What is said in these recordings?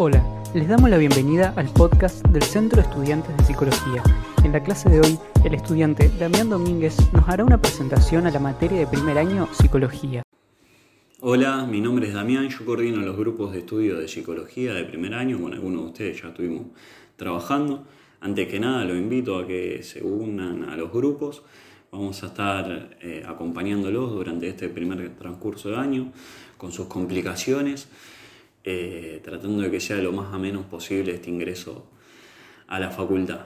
Hola, les damos la bienvenida al podcast del Centro de Estudiantes de Psicología. En la clase de hoy, el estudiante Damián Domínguez nos hará una presentación a la materia de primer año Psicología. Hola, mi nombre es Damián, yo coordino los grupos de estudio de psicología de primer año, con algunos de ustedes ya estuvimos trabajando. Antes que nada, los invito a que se unan a los grupos. Vamos a estar eh, acompañándolos durante este primer transcurso de año con sus complicaciones eh, tratando de que sea lo más a menos posible este ingreso a la facultad.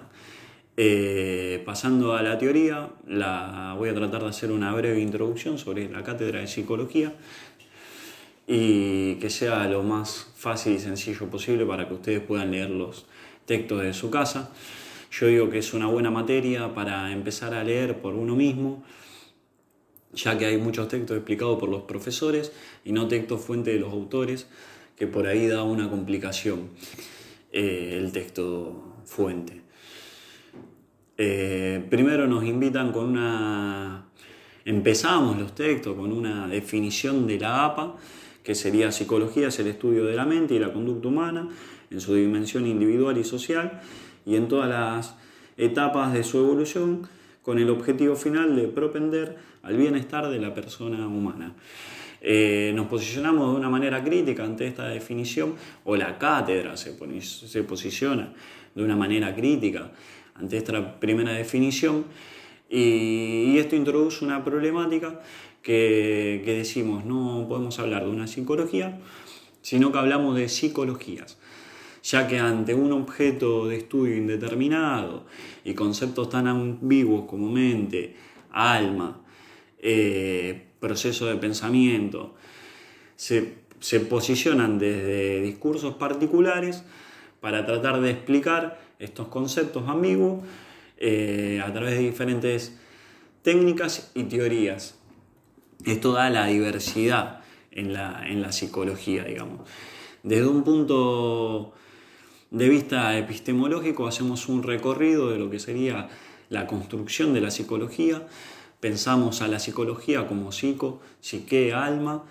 Eh, pasando a la teoría, la, voy a tratar de hacer una breve introducción sobre la cátedra de psicología y que sea lo más fácil y sencillo posible para que ustedes puedan leer los textos de su casa. Yo digo que es una buena materia para empezar a leer por uno mismo, ya que hay muchos textos explicados por los profesores y no textos fuente de los autores que por ahí da una complicación eh, el texto fuente. Eh, primero nos invitan con una... Empezamos los textos con una definición de la APA, que sería psicología es el estudio de la mente y la conducta humana en su dimensión individual y social y en todas las etapas de su evolución con el objetivo final de propender al bienestar de la persona humana. Eh, nos posicionamos de una manera crítica ante esta definición, o la cátedra se, posiciona de una manera crítica ante esta primera definición, y, esto introduce una problemática que decimos, no podemos hablar de una psicología, sino que hablamos de psicologías ya que ante un objeto de estudio indeterminado y conceptos tan ambiguos como mente, alma, eh, proceso de pensamiento, se, posicionan desde discursos particulares para tratar de explicar estos conceptos ambiguos eh, a través de diferentes técnicas y teorías. Esto da la diversidad en la, en la psicología, digamos. Desde un punto de vista epistemológico hacemos un recorrido de lo que sería la construcción de la psicología, pensamos a la psicología como psico, psique, alma,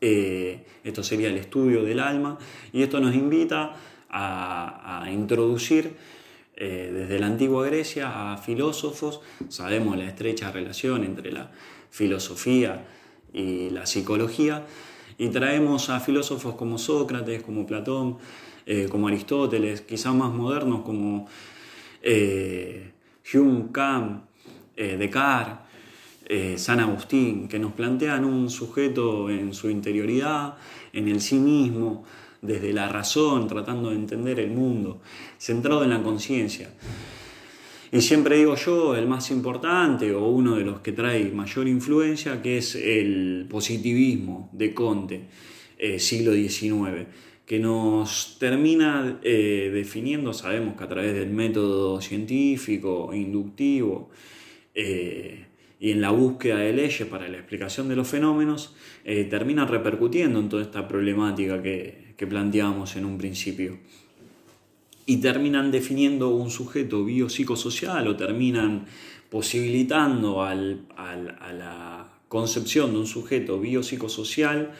eh, esto sería el estudio del alma, y esto nos invita a, introducir eh, desde la antigua Grecia a filósofos, sabemos la estrecha relación entre la filosofía y la psicología, y traemos a filósofos como Sócrates, como Platón, eh, como Aristóteles, quizás más modernos como Hume, Kant, Descartes, eh, San Agustín, que nos plantean un sujeto en su interioridad, en el sí mismo, desde la razón, tratando de entender el mundo, centrado en la conciencia. Y siempre digo yo, el más importante o uno de los que trae mayor influencia, que es el positivismo de Conte, eh, siglo XIX, que nos termina eh, definiendo, sabemos que a través del método científico, inductivo, y en la búsqueda de leyes para la explicación de los fenómenos, eh, termina repercutiendo en toda esta problemática que, que planteábamos en un principio. Y terminan definiendo un sujeto biopsicosocial o terminan posibilitando al, a la concepción de un sujeto biopsicosocial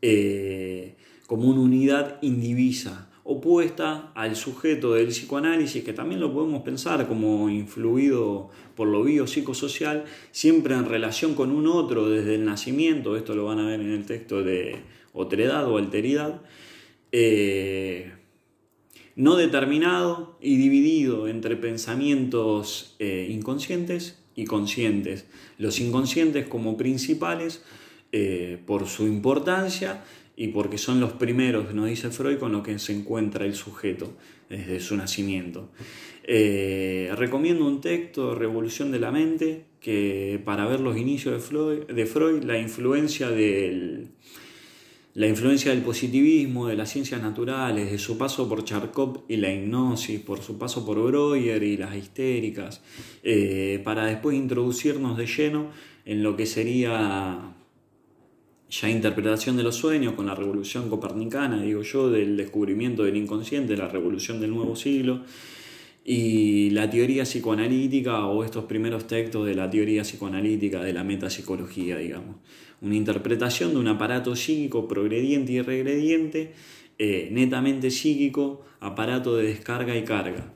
eh, como una unidad indivisa opuesta al sujeto del psicoanálisis, que también lo podemos pensar como influido por lo biopsicosocial, siempre en relación con un otro desde el nacimiento, esto lo van a ver en el texto de otredad o alteridad, eh, no determinado y dividido entre pensamientos eh, inconscientes y conscientes. Los inconscientes como principales eh, por su importancia y porque son los primeros, nos dice Freud, con los que se encuentra el sujeto desde su nacimiento. Eh, recomiendo un texto, Revolución de la Mente, que para ver los inicios de Freud, la, influencia del, la influencia del positivismo, de las ciencias naturales, de su paso por Charcot y la hipnosis, por su paso por Breuer y las histéricas, eh, para después introducirnos de lleno en lo que sería ya interpretación de los sueños con la revolución copernicana, digo yo, del descubrimiento del inconsciente, la revolución del nuevo siglo, y la teoría psicoanalítica o estos primeros textos de la teoría psicoanalítica, de la metapsicología, digamos. Una interpretación de un aparato psíquico progrediente y regrediente eh, netamente psíquico, aparato de descarga y carga.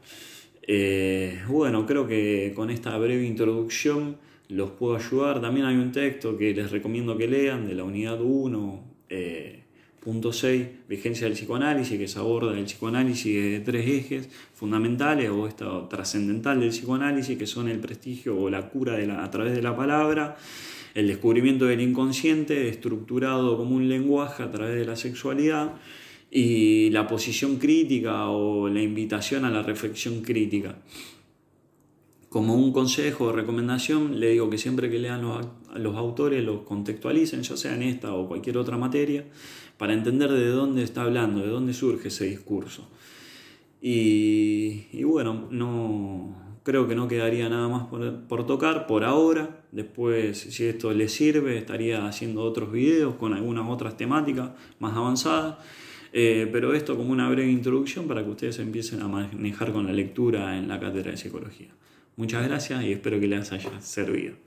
Eh, bueno, creo que con esta breve introducción los puedo ayudar. También hay un texto que les recomiendo que lean de la unidad 1, eh, punto 6, vigencia del psicoanálisis, que se aborda el psicoanálisis de tres ejes fundamentales o esta trascendental del psicoanálisis, que son el prestigio o la cura de la, a través de la palabra, el descubrimiento del inconsciente estructurado como un lenguaje a través de la sexualidad y la posición crítica o la invitación a la reflexión crítica. Como un consejo o recomendación, le digo que siempre que lean los, autores los contextualicen, ya sea en esta o cualquier otra materia, para entender de dónde está hablando, de dónde surge ese discurso. Y, bueno, no, creo que no quedaría nada más por, tocar por ahora. Después, si esto les sirve, estaría haciendo otros videos con algunas otras temáticas más avanzadas. Eh, pero esto como una breve introducción para que ustedes empiecen a manejar con la lectura en la cátedra de psicología. Muchas gracias y espero que les haya servido.